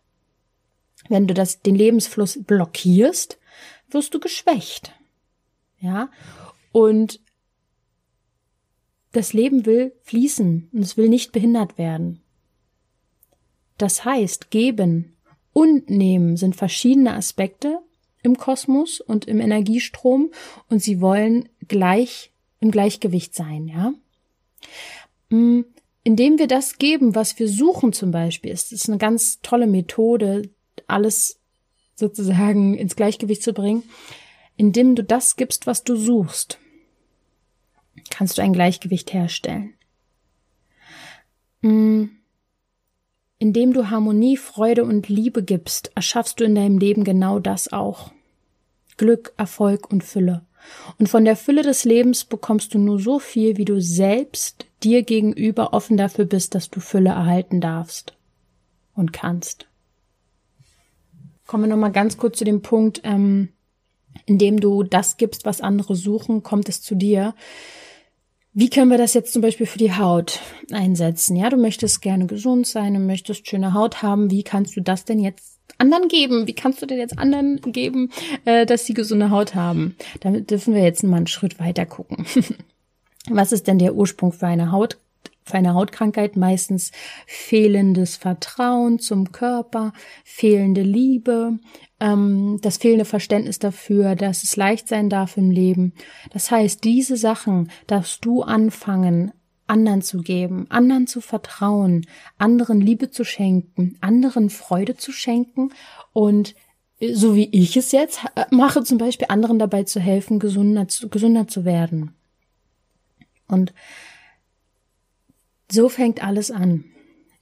Wenn du das, den Lebensfluss blockierst, wirst du geschwächt. Ja? Und das Leben will fließen und es will nicht behindert werden. Das heißt, geben, und Nehmen sind verschiedene Aspekte im Kosmos und im Energiestrom und sie wollen gleich im Gleichgewicht sein, ja. Mm, indem wir das geben, was wir suchen zum Beispiel, ist es eine ganz tolle Methode, alles sozusagen ins Gleichgewicht zu bringen. Indem du das gibst, was du suchst, kannst du ein Gleichgewicht herstellen. Mm, indem du Harmonie, Freude und Liebe gibst, erschaffst du in deinem Leben genau das auch. Glück, Erfolg und Fülle. Und von der Fülle des Lebens bekommst du nur so viel, wie du selbst dir gegenüber offen dafür bist, dass du Fülle erhalten darfst und kannst. Kommen wir nochmal ganz kurz zu dem Punkt, ähm, indem du das gibst, was andere suchen, kommt es zu dir. Wie können wir das jetzt zum Beispiel für die Haut einsetzen? Ja, du möchtest gerne gesund sein, du möchtest schöne Haut haben. Wie kannst du das denn jetzt anderen geben? Wie kannst du denn jetzt anderen geben, äh, dass sie gesunde Haut haben? Damit dürfen wir jetzt mal einen Schritt weiter gucken. [LAUGHS] Was ist denn der Ursprung für eine Haut? Für eine Hautkrankheit meistens fehlendes Vertrauen zum Körper, fehlende Liebe, ähm, das fehlende Verständnis dafür, dass es leicht sein darf im Leben. Das heißt, diese Sachen darfst du anfangen anderen zu geben, anderen zu vertrauen, anderen Liebe zu schenken, anderen Freude zu schenken und äh, so wie ich es jetzt äh, mache, zum Beispiel anderen dabei zu helfen, gesunder, gesünder zu werden. Und so fängt alles an.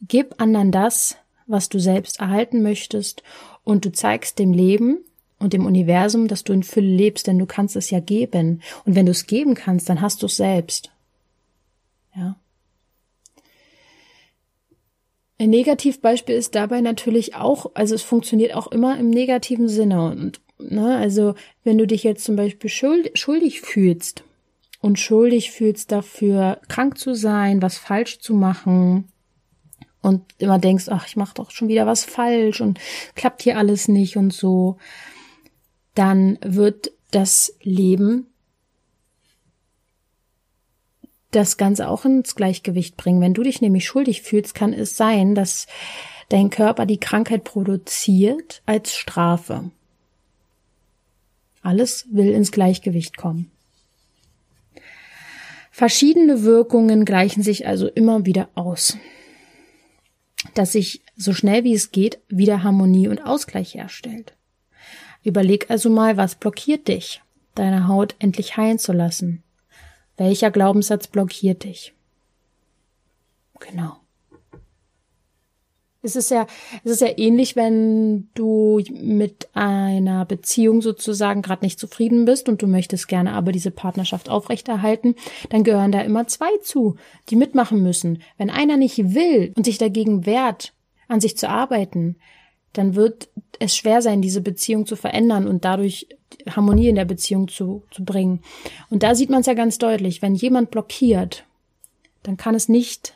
Gib anderen das, was du selbst erhalten möchtest, und du zeigst dem Leben und dem Universum, dass du in Fülle lebst, denn du kannst es ja geben. Und wenn du es geben kannst, dann hast du es selbst. Ja. Ein Negativbeispiel ist dabei natürlich auch, also es funktioniert auch immer im negativen Sinne. Und, ne, also wenn du dich jetzt zum Beispiel schuld, schuldig fühlst und schuldig fühlst dafür, krank zu sein, was falsch zu machen, und immer denkst, ach, ich mache doch schon wieder was falsch und klappt hier alles nicht und so, dann wird das Leben das Ganze auch ins Gleichgewicht bringen. Wenn du dich nämlich schuldig fühlst, kann es sein, dass dein Körper die Krankheit produziert als Strafe. Alles will ins Gleichgewicht kommen. Verschiedene Wirkungen gleichen sich also immer wieder aus. Dass sich so schnell wie es geht wieder Harmonie und Ausgleich herstellt. Überleg also mal, was blockiert dich, deine Haut endlich heilen zu lassen. Welcher Glaubenssatz blockiert dich? Genau. Es ist ja, es ist ja ähnlich, wenn du mit einer Beziehung sozusagen gerade nicht zufrieden bist und du möchtest gerne aber diese Partnerschaft aufrechterhalten, dann gehören da immer zwei zu, die mitmachen müssen. Wenn einer nicht will und sich dagegen wehrt, an sich zu arbeiten, dann wird es schwer sein, diese Beziehung zu verändern und dadurch Harmonie in der Beziehung zu, zu bringen. Und da sieht man es ja ganz deutlich, wenn jemand blockiert, dann kann es nicht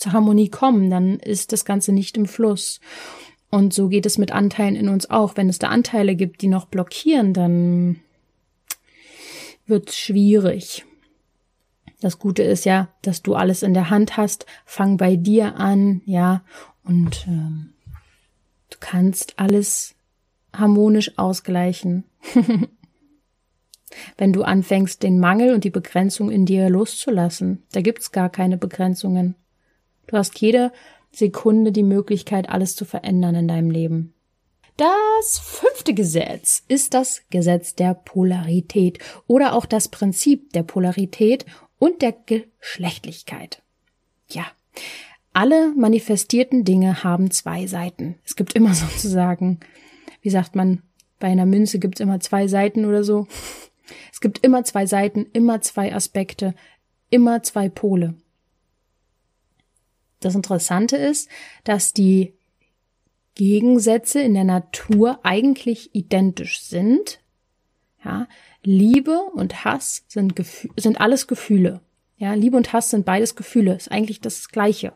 zur Harmonie kommen, dann ist das Ganze nicht im Fluss. Und so geht es mit Anteilen in uns auch. Wenn es da Anteile gibt, die noch blockieren, dann wird es schwierig. Das Gute ist ja, dass du alles in der Hand hast. Fang bei dir an, ja, und ähm, du kannst alles harmonisch ausgleichen. [LAUGHS] Wenn du anfängst, den Mangel und die Begrenzung in dir loszulassen, da gibt's gar keine Begrenzungen. Du hast jede Sekunde die Möglichkeit, alles zu verändern in deinem Leben. Das fünfte Gesetz ist das Gesetz der Polarität oder auch das Prinzip der Polarität und der Geschlechtlichkeit. Ja, alle manifestierten Dinge haben zwei Seiten. Es gibt immer [LAUGHS] sozusagen, wie sagt man, bei einer Münze gibt es immer zwei Seiten oder so. Es gibt immer zwei Seiten, immer zwei Aspekte, immer zwei Pole. Das Interessante ist, dass die Gegensätze in der Natur eigentlich identisch sind. Ja, Liebe und Hass sind, sind alles Gefühle. Ja, Liebe und Hass sind beides Gefühle, ist eigentlich das Gleiche.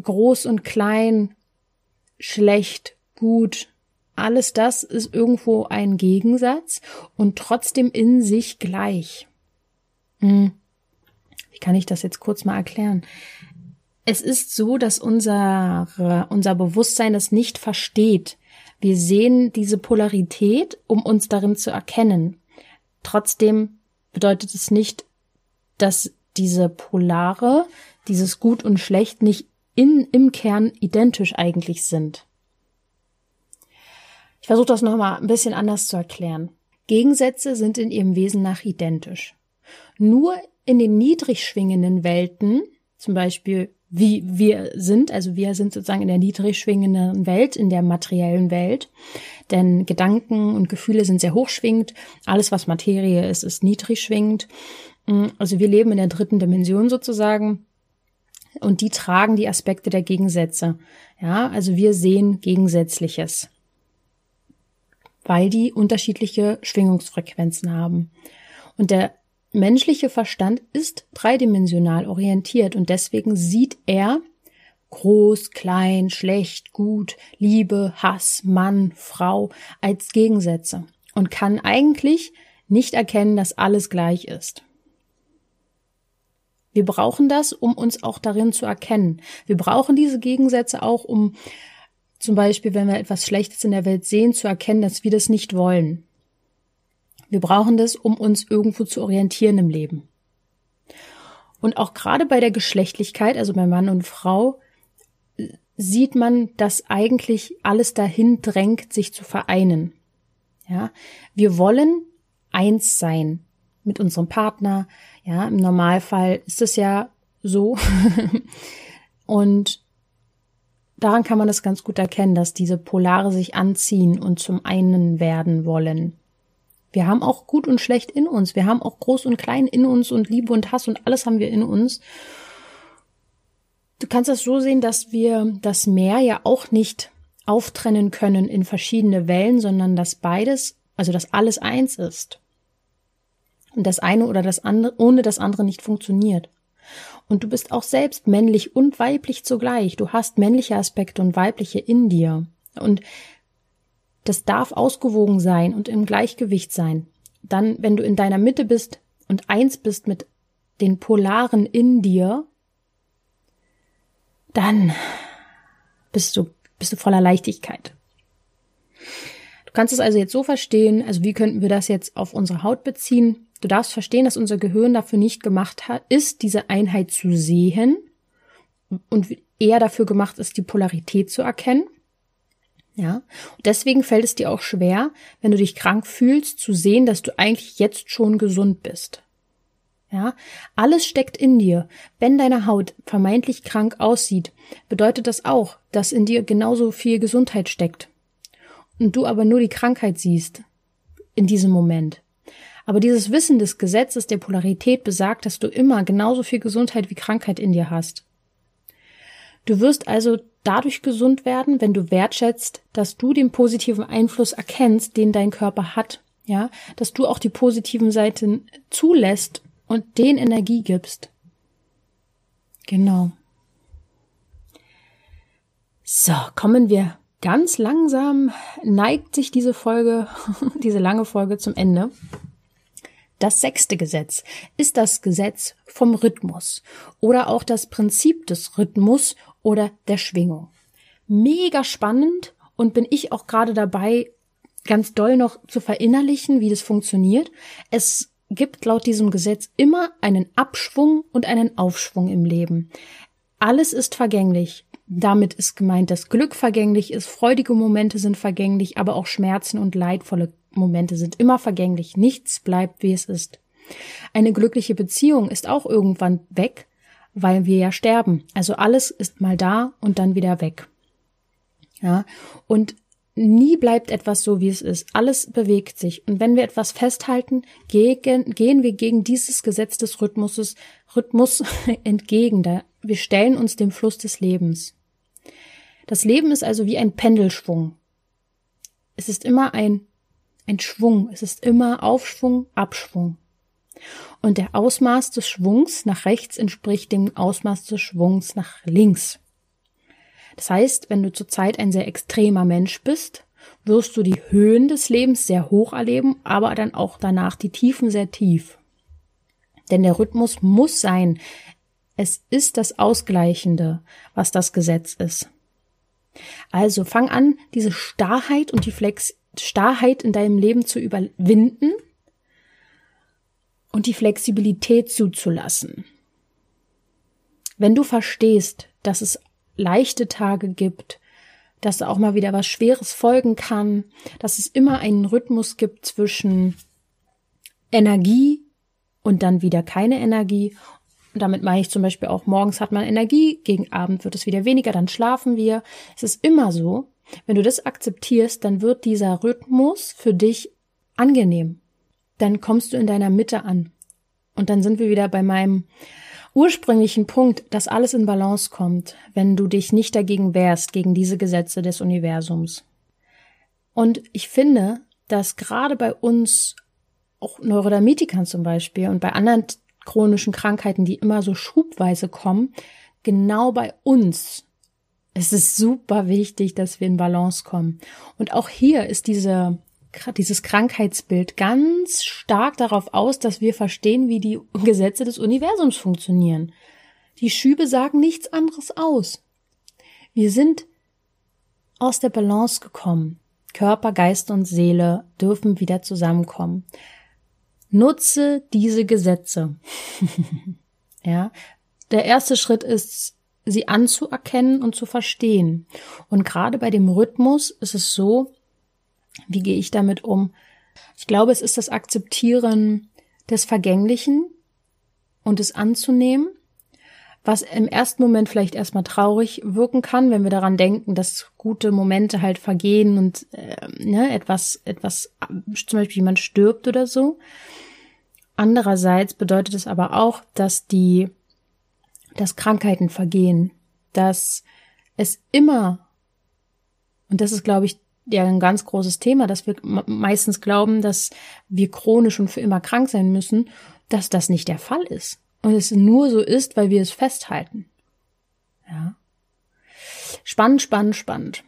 Groß und klein, schlecht, gut, alles das ist irgendwo ein Gegensatz und trotzdem in sich gleich. Hm kann ich das jetzt kurz mal erklären. Es ist so, dass unser, unser Bewusstsein es nicht versteht. Wir sehen diese Polarität, um uns darin zu erkennen. Trotzdem bedeutet es nicht, dass diese Polare, dieses Gut und Schlecht nicht in, im Kern identisch eigentlich sind. Ich versuche das nochmal ein bisschen anders zu erklären. Gegensätze sind in ihrem Wesen nach identisch. Nur in den niedrig schwingenden Welten, zum Beispiel wie wir sind, also wir sind sozusagen in der niedrig schwingenden Welt, in der materiellen Welt, denn Gedanken und Gefühle sind sehr hochschwingend, alles was Materie ist, ist niedrig schwingend. Mm, also wir leben in der dritten Dimension sozusagen und die tragen die Aspekte der Gegensätze. Ja, also wir sehen Gegensätzliches, weil die unterschiedliche Schwingungsfrequenzen haben. Und der menschliche Verstand ist dreidimensional orientiert und deswegen sieht er groß, klein, schlecht, gut, Liebe, Hass, Mann, Frau als Gegensätze und kann eigentlich nicht erkennen, dass alles gleich ist. Wir brauchen das, um uns auch darin zu erkennen. Wir brauchen diese Gegensätze auch, um zum Beispiel, wenn wir etwas Schlechtes in der Welt sehen, zu erkennen, dass wir das nicht wollen. Wir brauchen das, um uns irgendwo zu orientieren im Leben. Und auch gerade bei der Geschlechtlichkeit, also bei Mann und Frau, sieht man, dass eigentlich alles dahin drängt, sich zu vereinen. Ja, wir wollen eins sein mit unserem Partner. Ja, im Normalfall ist es ja so. [LAUGHS] und daran kann man das ganz gut erkennen, dass diese Polare sich anziehen und zum einen werden wollen. Wir haben auch gut und schlecht in uns. Wir haben auch groß und klein in uns und Liebe und Hass und alles haben wir in uns. Du kannst das so sehen, dass wir das Meer ja auch nicht auftrennen können in verschiedene Wellen, sondern dass beides, also dass alles eins ist. Und das eine oder das andere, ohne das andere nicht funktioniert. Und du bist auch selbst männlich und weiblich zugleich. Du hast männliche Aspekte und weibliche in dir. Und das darf ausgewogen sein und im Gleichgewicht sein. Dann, wenn du in deiner Mitte bist und eins bist mit den Polaren in dir, dann bist du, bist du voller Leichtigkeit. Du kannst es also jetzt so verstehen, also wie könnten wir das jetzt auf unsere Haut beziehen? Du darfst verstehen, dass unser Gehirn dafür nicht gemacht hat, ist, diese Einheit zu sehen und eher dafür gemacht ist, die Polarität zu erkennen. Ja, und deswegen fällt es dir auch schwer, wenn du dich krank fühlst, zu sehen, dass du eigentlich jetzt schon gesund bist. Ja, alles steckt in dir. Wenn deine Haut vermeintlich krank aussieht, bedeutet das auch, dass in dir genauso viel Gesundheit steckt. Und du aber nur die Krankheit siehst in diesem Moment. Aber dieses Wissen des Gesetzes der Polarität besagt, dass du immer genauso viel Gesundheit wie Krankheit in dir hast. Du wirst also dadurch gesund werden, wenn du wertschätzt, dass du den positiven Einfluss erkennst, den dein Körper hat, ja, dass du auch die positiven Seiten zulässt und den Energie gibst. Genau. So, kommen wir ganz langsam, neigt sich diese Folge, [LAUGHS] diese lange Folge zum Ende. Das sechste Gesetz ist das Gesetz vom Rhythmus oder auch das Prinzip des Rhythmus oder der Schwingung. Mega spannend und bin ich auch gerade dabei, ganz doll noch zu verinnerlichen, wie das funktioniert. Es gibt laut diesem Gesetz immer einen Abschwung und einen Aufschwung im Leben. Alles ist vergänglich. Damit ist gemeint, dass Glück vergänglich ist, freudige Momente sind vergänglich, aber auch Schmerzen und leidvolle Momente sind immer vergänglich, nichts bleibt, wie es ist. Eine glückliche Beziehung ist auch irgendwann weg, weil wir ja sterben. Also alles ist mal da und dann wieder weg. Ja, und nie bleibt etwas so, wie es ist. Alles bewegt sich. Und wenn wir etwas festhalten, gegen, gehen wir gegen dieses Gesetz des Rhythmuses, Rhythmus [LAUGHS] entgegen. Da, wir stellen uns dem Fluss des Lebens. Das Leben ist also wie ein Pendelschwung. Es ist immer ein ein Schwung. Es ist immer Aufschwung, Abschwung. Und der Ausmaß des Schwungs nach rechts entspricht dem Ausmaß des Schwungs nach links. Das heißt, wenn du zurzeit ein sehr extremer Mensch bist, wirst du die Höhen des Lebens sehr hoch erleben, aber dann auch danach die Tiefen sehr tief. Denn der Rhythmus muss sein. Es ist das Ausgleichende, was das Gesetz ist. Also fang an, diese Starrheit und die Flex Starrheit in deinem Leben zu überwinden und die Flexibilität zuzulassen. Wenn du verstehst, dass es leichte Tage gibt, dass auch mal wieder was Schweres folgen kann, dass es immer einen Rhythmus gibt zwischen Energie und dann wieder keine Energie. Und damit meine ich zum Beispiel auch, morgens hat man Energie, gegen Abend wird es wieder weniger, dann schlafen wir. Es ist immer so, wenn du das akzeptierst, dann wird dieser Rhythmus für dich angenehm. Dann kommst du in deiner Mitte an. Und dann sind wir wieder bei meinem ursprünglichen Punkt, dass alles in Balance kommt, wenn du dich nicht dagegen wehrst, gegen diese Gesetze des Universums. Und ich finde, dass gerade bei uns, auch Neurodermitikern zum Beispiel und bei anderen chronischen Krankheiten, die immer so schubweise kommen, genau bei uns es ist super wichtig, dass wir in Balance kommen. Und auch hier ist diese, dieses Krankheitsbild ganz stark darauf aus, dass wir verstehen, wie die Gesetze des Universums funktionieren. Die Schübe sagen nichts anderes aus. Wir sind aus der Balance gekommen. Körper, Geist und Seele dürfen wieder zusammenkommen. Nutze diese Gesetze. [LAUGHS] Ja. Der erste Schritt ist, sie anzuerkennen und zu verstehen. Und gerade bei dem Rhythmus ist es so, wie gehe ich damit um? Ich glaube, es ist das Akzeptieren des Vergänglichen und es anzunehmen, was im ersten Moment vielleicht erstmal traurig wirken kann, wenn wir daran denken, dass gute Momente halt vergehen und äh, ne, etwas, etwas, zum Beispiel jemand stirbt oder so. Andererseits bedeutet es aber auch, dass die, dass Krankheiten vergehen, dass es immer, und das ist, glaube ich, ja ein ganz großes Thema, dass wir meistens glauben, dass wir chronisch und für immer krank sein müssen, dass das nicht der Fall ist. Und es nur so ist, weil wir es festhalten. Ja. Spannend, spannend, spannend.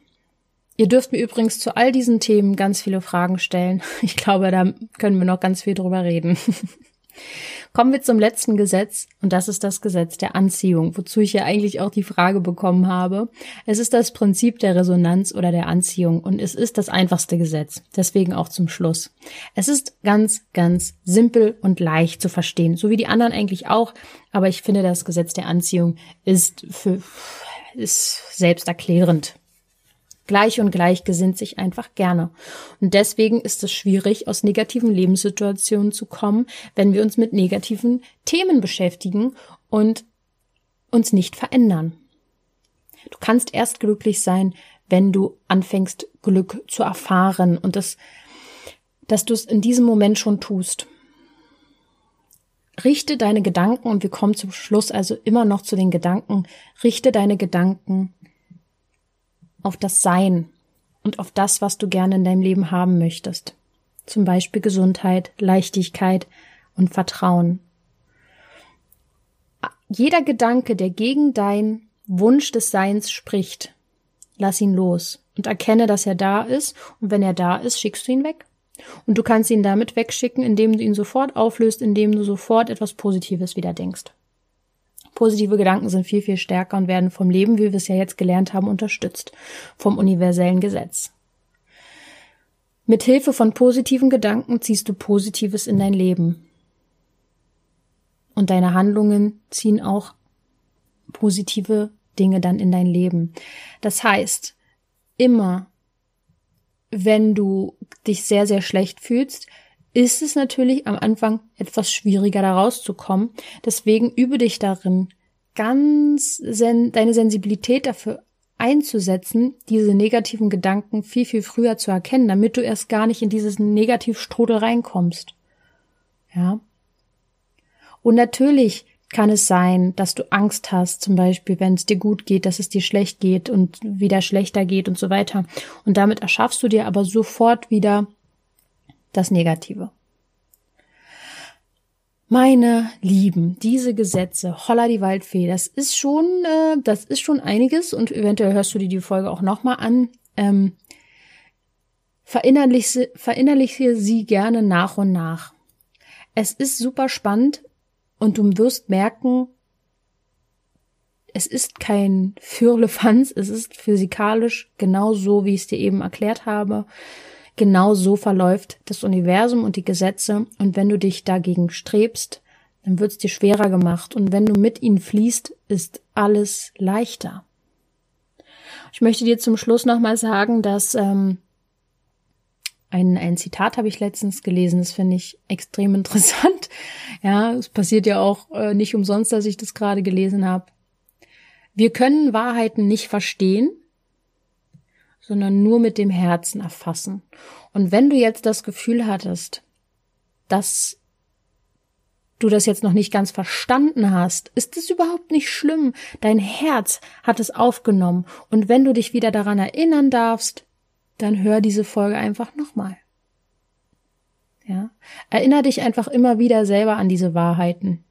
Ihr dürft mir übrigens zu all diesen Themen ganz viele Fragen stellen. [LAUGHS] Ich glaube, da können wir noch ganz viel drüber reden. [LAUGHS] Kommen wir zum letzten Gesetz und das ist das Gesetz der Anziehung, wozu ich ja eigentlich auch die Frage bekommen habe. Es ist das Prinzip der Resonanz oder der Anziehung und es ist das einfachste Gesetz, deswegen auch zum Schluss. Es ist ganz, ganz simpel und leicht zu verstehen, so wie die anderen eigentlich auch, aber ich finde das Gesetz der Anziehung ist für ist selbsterklärend. Gleich und gleich gesinnt sich einfach gerne. Und deswegen ist es schwierig, aus negativen Lebenssituationen zu kommen, wenn wir uns mit negativen Themen beschäftigen und uns nicht verändern. Du kannst erst glücklich sein, wenn du anfängst, Glück zu erfahren und das, dass du es in diesem Moment schon tust. Richte deine Gedanken, und wir kommen zum Schluss also immer noch zu den Gedanken, richte deine Gedanken auf das Sein und auf das, was du gerne in deinem Leben haben möchtest. Zum Beispiel Gesundheit, Leichtigkeit und Vertrauen. Jeder Gedanke, der gegen dein Wunsch des Seins spricht, lass ihn los und erkenne, dass er da ist und wenn er da ist, schickst du ihn weg. Und du kannst ihn damit wegschicken, indem du ihn sofort auflöst, indem du sofort etwas Positives wieder denkst. Positive Gedanken sind viel, viel stärker und werden vom Leben, wie wir es ja jetzt gelernt haben, unterstützt. Vom universellen Gesetz. Mit Hilfe von positiven Gedanken ziehst du Positives in dein Leben. Und deine Handlungen ziehen auch positive Dinge dann in dein Leben. Das heißt, immer wenn du dich sehr, sehr schlecht fühlst, ist es natürlich am Anfang etwas schwieriger, da rauszukommen. Deswegen übe dich darin, ganz sen deine Sensibilität dafür einzusetzen, diese negativen Gedanken viel, viel früher zu erkennen, damit du erst gar nicht in dieses Negativstrudel reinkommst. Ja. Und natürlich kann es sein, dass du Angst hast, zum Beispiel, wenn es dir gut geht, dass es dir schlecht geht und wieder schlechter geht und so weiter. Und damit erschaffst du dir aber sofort wieder das Negative. Meine Lieben, diese Gesetze, holla die Waldfee, das ist schon, äh, das ist schon einiges und eventuell hörst du dir die Folge auch nochmal an. Ähm, verinnerliche, verinnerliche sie gerne nach und nach. Es ist super spannend und du wirst merken, es ist kein Fürlefanz, es ist physikalisch genau so, wie ich es dir eben erklärt habe. Genau so verläuft das Universum und die Gesetze, und wenn du dich dagegen strebst, dann wird es dir schwerer gemacht, und wenn du mit ihnen fließt, ist alles leichter. Ich möchte dir zum Schluss nochmal sagen, dass ähm, ein, ein Zitat habe ich letztens gelesen, das finde ich extrem [LAUGHS] interessant. Ja, es passiert ja auch äh, nicht umsonst, dass ich das gerade gelesen habe. Wir können Wahrheiten nicht verstehen, sondern nur mit dem Herzen erfassen. Und wenn du jetzt das Gefühl hattest, dass du das jetzt noch nicht ganz verstanden hast, ist es überhaupt nicht schlimm. Dein Herz hat es aufgenommen. Und wenn du dich wieder daran erinnern darfst, dann hör diese Folge einfach nochmal. Ja. Erinner dich einfach immer wieder selber an diese Wahrheiten.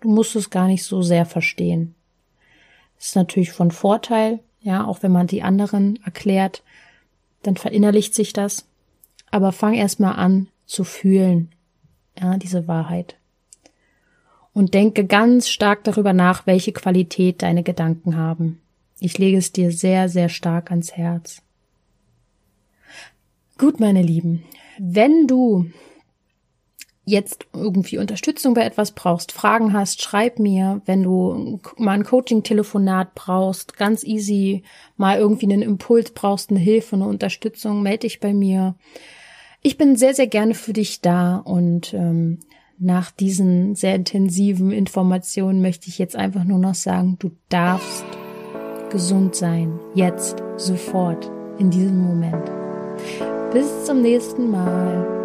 Du musst es gar nicht so sehr verstehen. ist natürlich von Vorteil, ja, auch wenn man die anderen erklärt, dann verinnerlicht sich das. Aber fang erstmal an zu fühlen, ja, diese Wahrheit. Und denke ganz stark darüber nach, welche Qualität deine Gedanken haben. Ich lege es dir sehr, sehr stark ans Herz. Gut, meine Lieben, wenn du jetzt irgendwie Unterstützung bei etwas brauchst, Fragen hast, schreib mir. Wenn du mal ein Coaching-Telefonat brauchst, ganz easy, mal irgendwie einen Impuls brauchst, eine Hilfe, eine Unterstützung, melde dich bei mir. Ich bin sehr, sehr gerne für dich da und ähm, nach diesen sehr intensiven Informationen möchte ich jetzt einfach nur noch sagen, du darfst gesund sein. Jetzt, sofort, in diesem Moment. Bis zum nächsten Mal.